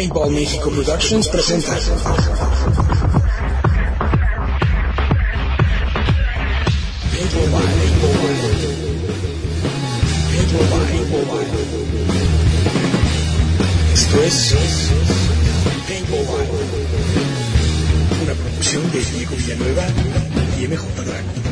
Paintball México Productions presenta. Esto es Paintball Una producción de Diego Villanueva y MJ.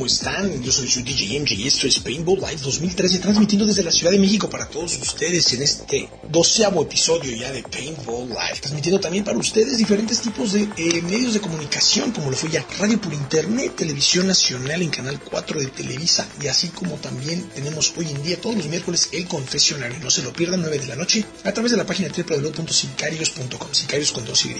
¿Cómo están? Yo soy su DJ MJ y esto es Paintball Live 2013 transmitiendo desde la Ciudad de México para todos ustedes en este doceavo episodio ya de Paintball Live. Transmitiendo también para ustedes diferentes tipos de eh, medios de comunicación como lo fue ya radio por internet, televisión nacional en Canal 4 de Televisa y así como también tenemos hoy en día todos los miércoles el confesionario. No se lo pierdan 9 de la noche a través de la página www.sicarios.com, sicarios con dos Y.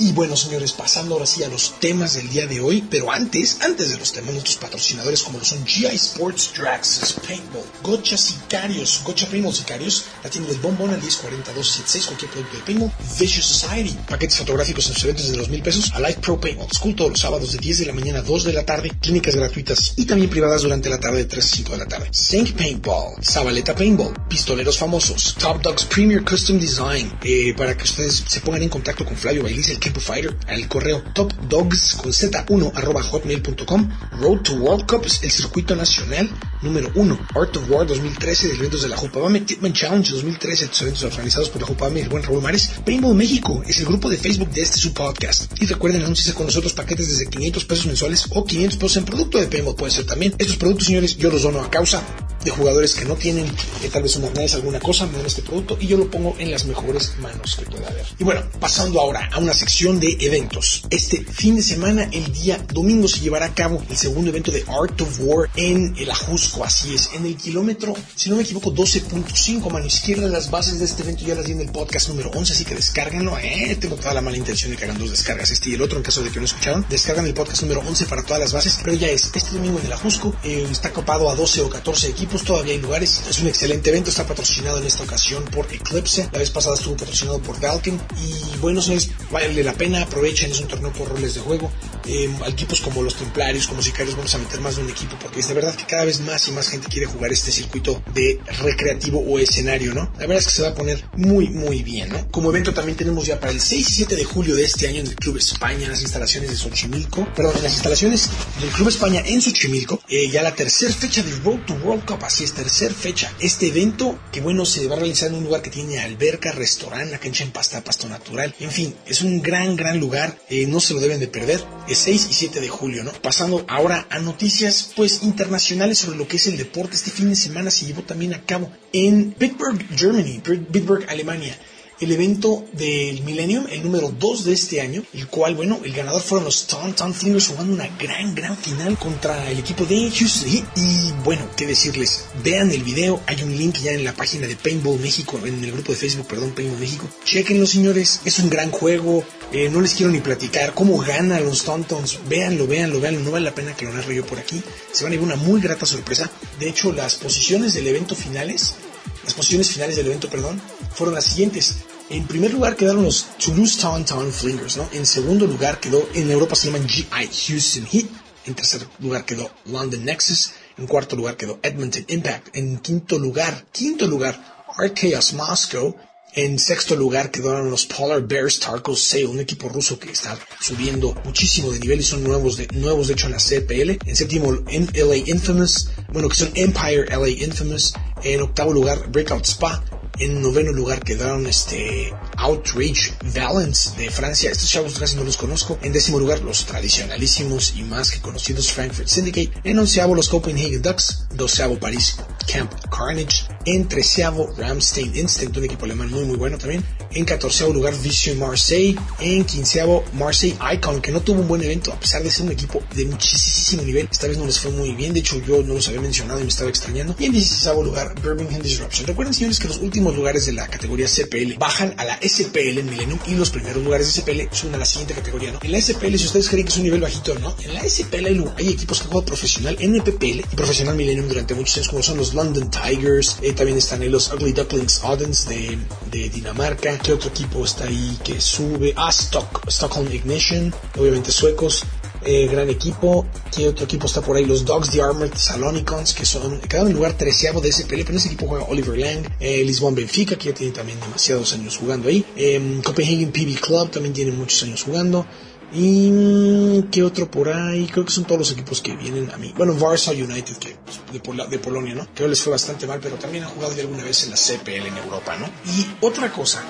Y bueno señores, pasando ahora sí a los temas del día de hoy, pero antes, antes de los temas nuestros patrocinadores como lo son GI Sports, Draxis, Paintball, Gocha Sicarios, Gocha Paintball Sicarios, la tienda del bombón al 104276, cualquier producto de Paintball, Vicious Society, paquetes fotográficos en sus eventos desde 2000 pesos, Alive Pro Paintball, School todos los sábados de 10 de la mañana a 2 de la tarde, clínicas gratuitas y también privadas durante la tarde de 3 a 5 de la tarde. Sync Paintball, Zabaleta Paintball, pistoleros famosos, Top Dogs Premier Custom Design, eh, para que ustedes se pongan en contacto con Flavio Bailis, el Campo Fighter, al correo topdogs con z1 arroba hotmail.com, Road to World Cup el circuito nacional número 1. Art of War 2013 de eventos de la Jupabame. Titman Challenge 2013 de eventos organizados por la Jupabame y el buen Raúl Mares. Paintball México es el grupo de Facebook de este su podcast. Y recuerden anunciarse con nosotros paquetes desde 500 pesos mensuales o 500 pesos en producto de Paintball puede ser también. Estos productos, señores, yo los dono a causa de jugadores que no tienen eh, tal vez una arnés, alguna cosa, me dan este producto y yo lo pongo en las mejores manos que pueda haber. Y bueno, pasando ahora a una sección de eventos. Este fin de semana, el día domingo, se llevará a cabo el segundo evento de Art of War en el Ajusco, así es, en el kilómetro, si no me equivoco, 12.5, mano izquierda. Las bases de este evento ya las di en el podcast número 11, así que descárguenlo. Eh, tengo toda la mala intención de que hagan dos descargas, este y el otro, en caso de que no escucharon. Descargan el podcast número 11 para todas las bases, pero ya es este domingo en el Ajusco. Eh, está copado a 12 o 14 equipos, todavía hay lugares. Es un excelente evento, está patrocinado en esta ocasión por Eclipse. La vez pasada estuvo patrocinado por Valken. Y bueno, señores, vale la pena, aprovechen, es un torneo por roles de juego. Eh, equipos como los Templarios, como Sicarios, vamos a meter más de un equipo porque es de verdad que cada vez más y más gente quiere jugar este circuito de recreativo o escenario, ¿no? La verdad es que se va a poner muy, muy bien, ¿no? Como evento también tenemos ya para el 6 y 7 de julio de este año en el Club España, en las instalaciones de Xochimilco, perdón, en las instalaciones del Club España en Xochimilco, eh, ya la tercera fecha del Road to World Cup, así es, tercera fecha. Este evento, que bueno, se va a realizar en un lugar que tiene alberca, restaurante, la cancha en pasta, pasto natural, en fin, es un gran, gran lugar, eh, no se lo deben de perder, es 6 y 7 de julio, ¿no? Pasando ahora a noticias, pues, internacionales sobre lo que es el deporte. Este fin de semana se llevó también a cabo en Bitburg, Germany, Bitburg, Alemania el evento del Millennium, el número 2 de este año, el cual, bueno, el ganador fueron los Tauntaun Flingers jugando una gran, gran final contra el equipo de Houston. Y bueno, qué decirles, vean el video, hay un link ya en la página de Paintball México, en el grupo de Facebook, perdón, Paintball México. Chequenlo, señores, es un gran juego, eh, no les quiero ni platicar cómo ganan los Tauntauns, véanlo, véanlo, véanlo, no vale la pena que lo narre yo por aquí, se van a ir una muy grata sorpresa. De hecho, las posiciones del evento finales, las posiciones finales del evento, perdón, fueron las siguientes. En primer lugar quedaron los Toulouse Town Flingers, ¿no? En segundo lugar quedó, en Europa se llaman GI Houston Heat. En tercer lugar quedó London Nexus. En cuarto lugar quedó Edmonton Impact. En quinto lugar, quinto lugar, Archaeos Moscow. En sexto lugar quedaron los Polar Bears Tarkov Sale, un equipo ruso que está subiendo muchísimo de nivel y son nuevos de, nuevos de hecho en la CPL. En séptimo, LA Infamous, bueno, que son Empire LA Infamous. En octavo lugar, Breakout Spa. En noveno lugar quedaron este Outrage Valence de Francia. Estos chavos casi no los conozco. En décimo lugar los tradicionalísimos y más que conocidos Frankfurt Syndicate. En onceavo los Copenhagen Ducks. Doceavo París Camp Carnage. En treceavo Ramstein Instinct, un equipo alemán muy muy bueno también. En 14 lugar Vision Marseille. En 15 Marseille Icon, que no tuvo un buen evento a pesar de ser un equipo de muchísimo nivel. Esta vez no les fue muy bien. De hecho, yo no los había mencionado y me estaba extrañando. Y en 16 lugar Birmingham Disruption. Recuerden, señores, que los últimos lugares de la categoría CPL bajan a la SPL en Millennium y los primeros lugares de SPL suben a la siguiente categoría, ¿no? En la SPL, si ustedes creen que es un nivel bajito, ¿no? En la SPL hay, equipos que juegan profesional, NPPL y profesional Millennium durante muchos años, como son los London Tigers, eh, también están los Ugly Ducklings Oddens de, de, Dinamarca. ¿Qué otro equipo está ahí que sube? Ah, Stock, Stockholm Ignition, obviamente suecos. Eh, gran equipo. ¿Qué otro equipo está por ahí? Los Dogs the Armored Salonicons, que son, quedaron en lugar treceavo de SPL, pero en ese equipo juega Oliver Lang, eh, Lisbon Benfica, que ya tiene también demasiados años jugando ahí. Eh, Copenhagen PB Club también tiene muchos años jugando. ¿Y mm, qué otro por ahí? Creo que son todos los equipos que vienen a mí. Bueno, Warsaw United, que de, de Polonia, ¿no? Creo que les fue bastante mal, pero también han jugado de alguna vez en la CPL en Europa, ¿no? Y otra cosa,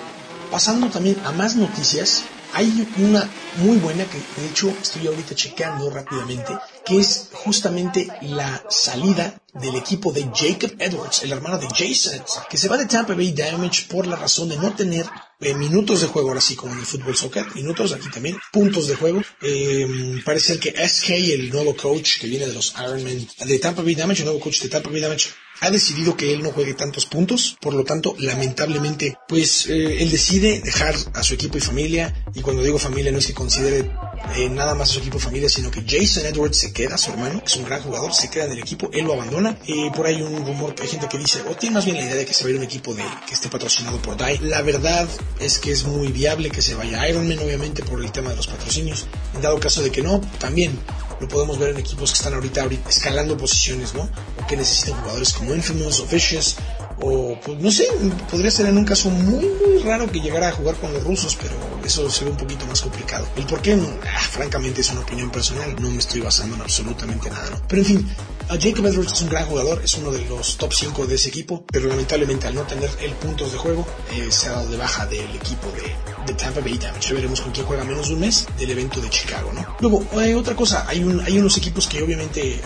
pasando también a más noticias, hay una muy buena que de hecho estoy ahorita checando rápidamente, que es justamente la salida del equipo de Jacob Edwards, el hermano de Jason, que se va de Tampa Bay Damage por la razón de no tener eh, minutos de juego, ahora sí como en el fútbol soccer, minutos aquí también, puntos de juego. Eh, parece ser que SK, el nuevo coach que viene de los Ironman, de Tampa Bay Damage, el nuevo coach de Tampa Bay Damage, ha decidido que él no juegue tantos puntos, por lo tanto, lamentablemente, pues eh, él decide dejar a su equipo y familia, y cuando digo familia no es que considere eh, nada más a su equipo y familia, sino que Jason Edwards se queda, su hermano, es un gran jugador, se queda en el equipo, él lo abandona, y por ahí un rumor, hay gente que dice, o tiene más bien la idea de que se va a un equipo de, que esté patrocinado por DAI. La verdad es que es muy viable que se vaya Ironman, obviamente, por el tema de los patrocinios. En dado caso de que no, también lo podemos ver en equipos que están ahorita, escalando posiciones, ¿no? O que necesitan jugadores como Infamous o Vicious, o pues no sé, podría ser en un caso muy, muy raro que llegara a jugar con los rusos, pero eso se ve un poquito más complicado. El por qué, ah, francamente, es una opinión personal, no me estoy basando en absolutamente nada, ¿no? Pero en fin, Jacob Edwards es un gran jugador, es uno de los top 5 de ese equipo, pero lamentablemente al no tener el puntos de juego, eh, se ha dado de baja del equipo de, Tampa Bay Damage. Ya veremos con quién juega menos de un mes del evento de Chicago, ¿no? Luego, hay otra cosa, hay, un, hay unos equipos que obviamente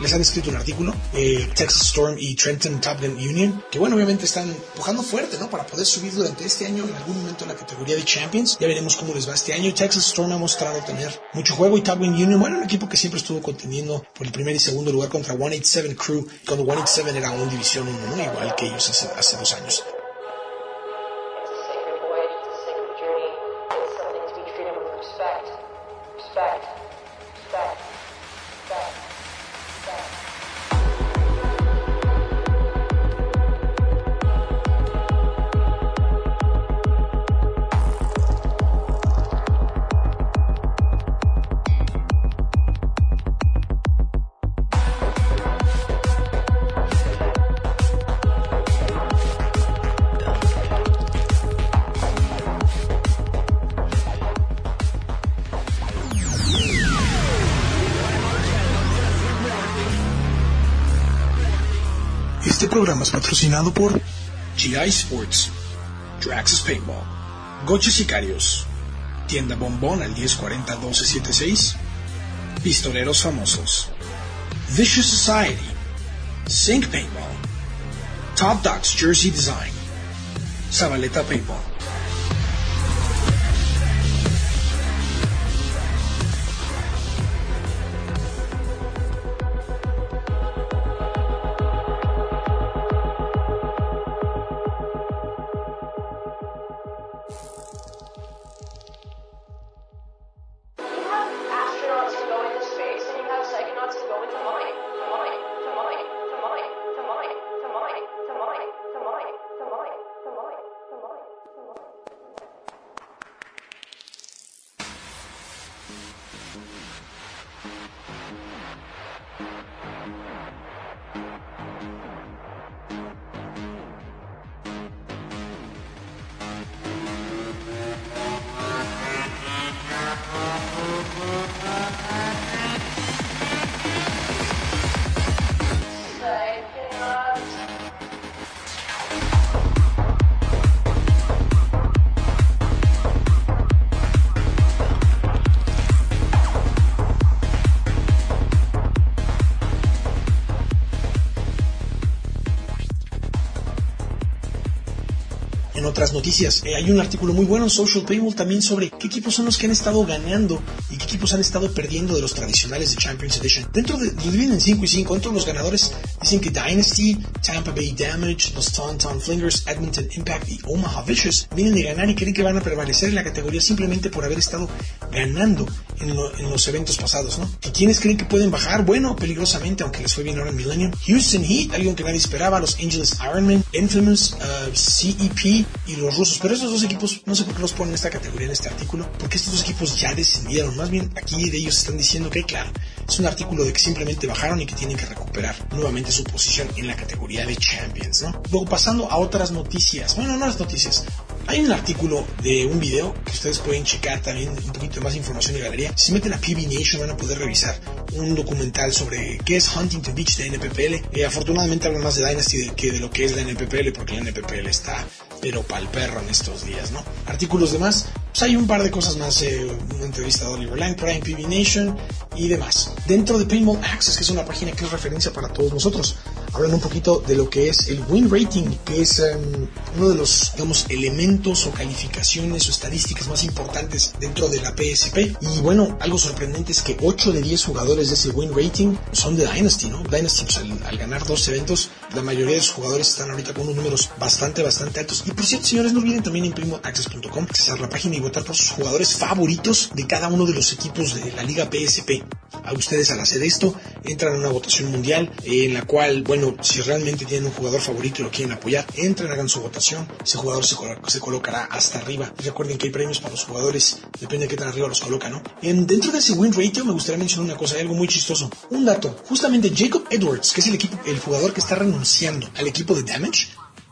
les han escrito un artículo, eh, Texas Storm y Trenton Top Gun Union, que bueno, obviamente están empujando fuerte, ¿no? Para poder subir durante este año en algún momento en la categoría de Champions. Ya veremos cómo les va este año. Texas Storm ha mostrado tener mucho juego y Top Gun Union, bueno, un equipo que siempre estuvo contendiendo por el primer y segundo lugar contra 187 Crew, cuando 187 era un División 1, ¿no? Igual que ellos hace, hace dos años. Programa es patrocinado por GI Sports, Drax's Paintball, Goche Sicarios, Tienda Bombón al 1040-1276, Pistoleros Famosos, Vicious Society, Sync Paintball, Top Dogs Jersey Design, Zabaleta Paintball. Otras noticias. Eh, hay un artículo muy bueno en Social Paintball también sobre qué equipos son los que han estado ganando y qué equipos han estado perdiendo de los tradicionales de Champions Edition. Dentro de, lo dividen en 5 y 5. Dentro de los ganadores dicen que Dynasty, Tampa Bay Damage, los Tauntaun Flingers, Edmonton Impact y Omaha Vicious vienen de ganar y creen que van a prevalecer en la categoría simplemente por haber estado ganando en, los eventos pasados, ¿no? ¿Y quiénes creen que pueden bajar? Bueno, peligrosamente, aunque les fue bien ahora en Millennium. Houston Heat, algo que nadie esperaba, los Angeles Ironman, Infamous, uh, CEP y los rusos. Pero esos dos equipos, no sé por qué los ponen en esta categoría, en este artículo, porque estos dos equipos ya descendieron. Más bien, aquí de ellos están diciendo que, claro, es un artículo de que simplemente bajaron y que tienen que recuperar nuevamente su posición en la categoría de Champions, ¿no? Luego, pasando a otras noticias. Bueno, no las noticias. Hay un artículo de un video que ustedes pueden checar también un poquito más información de galería. Si meten a PB Nation van a poder revisar un documental sobre qué es Huntington Beach de NPPL. Eh, afortunadamente hablan más de Dynasty que de lo que es la NPPL porque la NPPL está pero pa'l perro en estos días, ¿no? Artículos demás, pues hay un par de cosas más, eh, una entrevista de Oliver Lang, Prime PB Nation y demás. Dentro de Paintball Access, que es una página que es referencia para todos nosotros, hablan un poquito de lo que es el win rating, que es em, uno de los, digamos, elementos o calificaciones o estadísticas más importantes dentro de la PSP. Y bueno, algo sorprendente es que 8 de 10 jugadores de ese win rating son de Dynasty, ¿no? Dynasty, pues, al, ganar dos eventos, la mayoría de sus jugadores están ahorita con unos números bastante, bastante altos. Y por cierto, señores, no olviden también en access.com accesar la página y votar por sus jugadores favoritos de cada uno de los equipos de la Liga PSP. A ustedes al hacer esto, entran a una votación mundial en la cual, bueno, si realmente tienen un jugador favorito y lo quieren apoyar, entren, hagan su votación. Ese jugador se, colocará hasta arriba. recuerden que hay premios para los jugadores, depende de qué tan arriba los colocan, ¿no? En, dentro de ese win ratio me gustaría mencionar una cosa, algo muy chistoso. Un dato, justamente Jacob Edwards, que es el equipo, el jugador que está renunciando al equipo de Damage,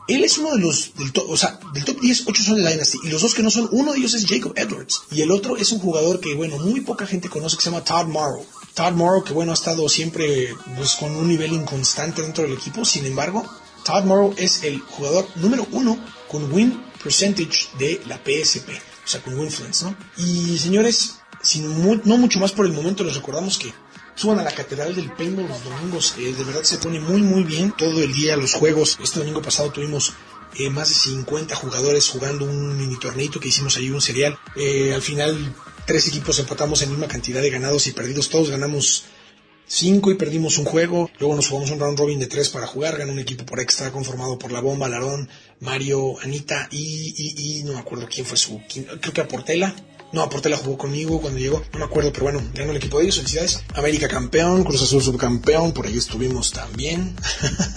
él es uno de los, del top, o sea, del top 10, 8 son de Dynasty. Y los dos que no son, uno de ellos es Jacob Edwards. Y el otro es un jugador que, bueno, muy poca gente conoce que se llama Todd Morrow. Todd Morrow, que bueno, ha estado siempre pues, con un nivel inconstante dentro del equipo. Sin embargo, Todd Morrow es el jugador número uno con win percentage de la PSP. O sea, con Winfluence, ¿no? Y señores, sin no mucho más por el momento, les recordamos que suban a la Catedral del Paintball los domingos. Eh, de verdad se pone muy, muy bien todo el día los juegos. Este domingo pasado tuvimos eh, más de 50 jugadores jugando un mini torneito que hicimos ahí, un serial. Eh, al final tres equipos empatamos en misma cantidad de ganados y perdidos. Todos ganamos cinco y perdimos un juego. Luego nos jugamos un round robin de tres para jugar. Ganó un equipo por extra conformado por La Bomba, Larón, Mario, Anita y, no me acuerdo quién fue su... creo que a Portela no, la jugó conmigo cuando llegó, no me acuerdo, pero bueno, ganó el equipo de ellos, felicidades. América campeón, Cruz Azul subcampeón, por ahí estuvimos también.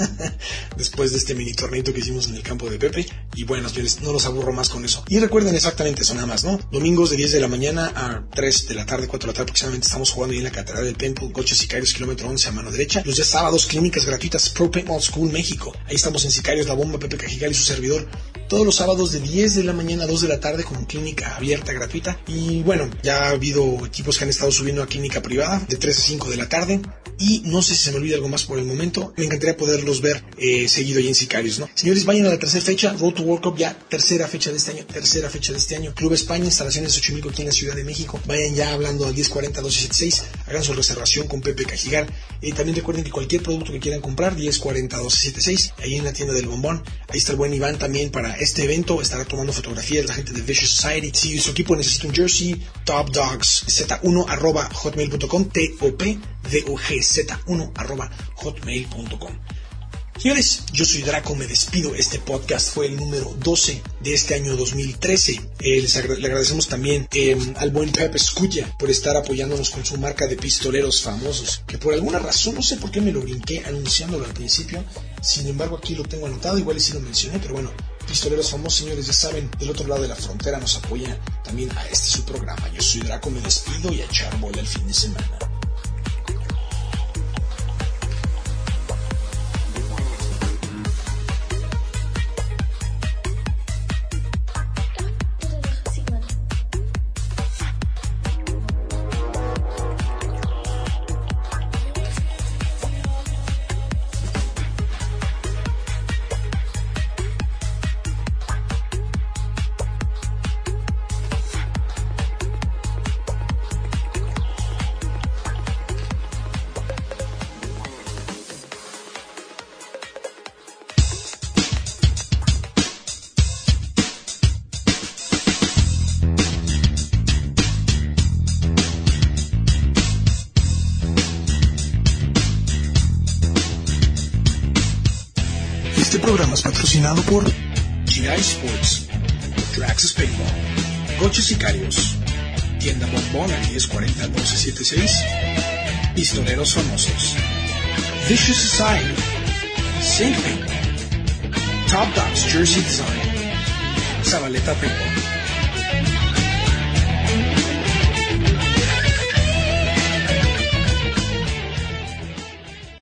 Después de este mini torneito que hicimos en el campo de Pepe. Y bueno, no los aburro más con eso. Y recuerden exactamente eso nada más, ¿no? Domingos de 10 de la mañana a 3 de la tarde, 4 de la tarde aproximadamente estamos jugando ahí en la Catedral del Paintball, Coches Sicarios, kilómetro 11 a mano derecha. Los días sábados, clínicas gratuitas Pro Paintball School México. Ahí estamos en Sicarios, La Bomba, Pepe Cajigal y su servidor. Todos los sábados de 10 de la mañana a 2 de la tarde con clínica abierta gratuita y bueno, ya ha habido equipos que han estado subiendo a clínica privada de 3 a 5 de la tarde. Y no sé si se me olvida algo más por el momento. Me encantaría poderlos ver eh, seguido ahí en Sicarios, ¿no? Señores, vayan a la tercera fecha. Road to World Cup ya tercera fecha de este año. Tercera fecha de este año. Club España, instalaciones 8000 aquí en la Ciudad de México. Vayan ya hablando al 1040-1276. Hagan su reservación con Pepe Cajigar. y también recuerden que cualquier producto que quieran comprar, 1040-1276. Ahí en la tienda del bombón. Ahí está el buen Iván también para este evento. Estará tomando fotografías la gente de Vicious Society. Si su equipo necesita jersey, Top Dogs Z1 arroba hotmail.com, T-O-P-D-O-G Z1 arroba hotmail.com. Señores, yo soy Draco, me despido. Este podcast fue el número 12 de este año 2013. Eh, les le agradecemos también em, al buen Pepe Escuya por estar apoyándonos con su marca de pistoleros famosos, que por alguna razón, no sé por qué me lo brinqué anunciándolo al principio, sin embargo aquí lo tengo anotado, igual y si lo mencioné, pero bueno, pistoleros famosos, señores, ya saben, del otro lado de la frontera nos apoya también a este su programa. Yo soy Draco, me despido y a echar bola el fin de semana. Programa es patrocinado por GI Sports, Drax Paintball, Coches Sicarios, Tienda Bombón al 1040-1276, Pistoleros Famosos, Vicious Society, Saint Paintball, Top Dogs Jersey Design, Zabaleta Paintball.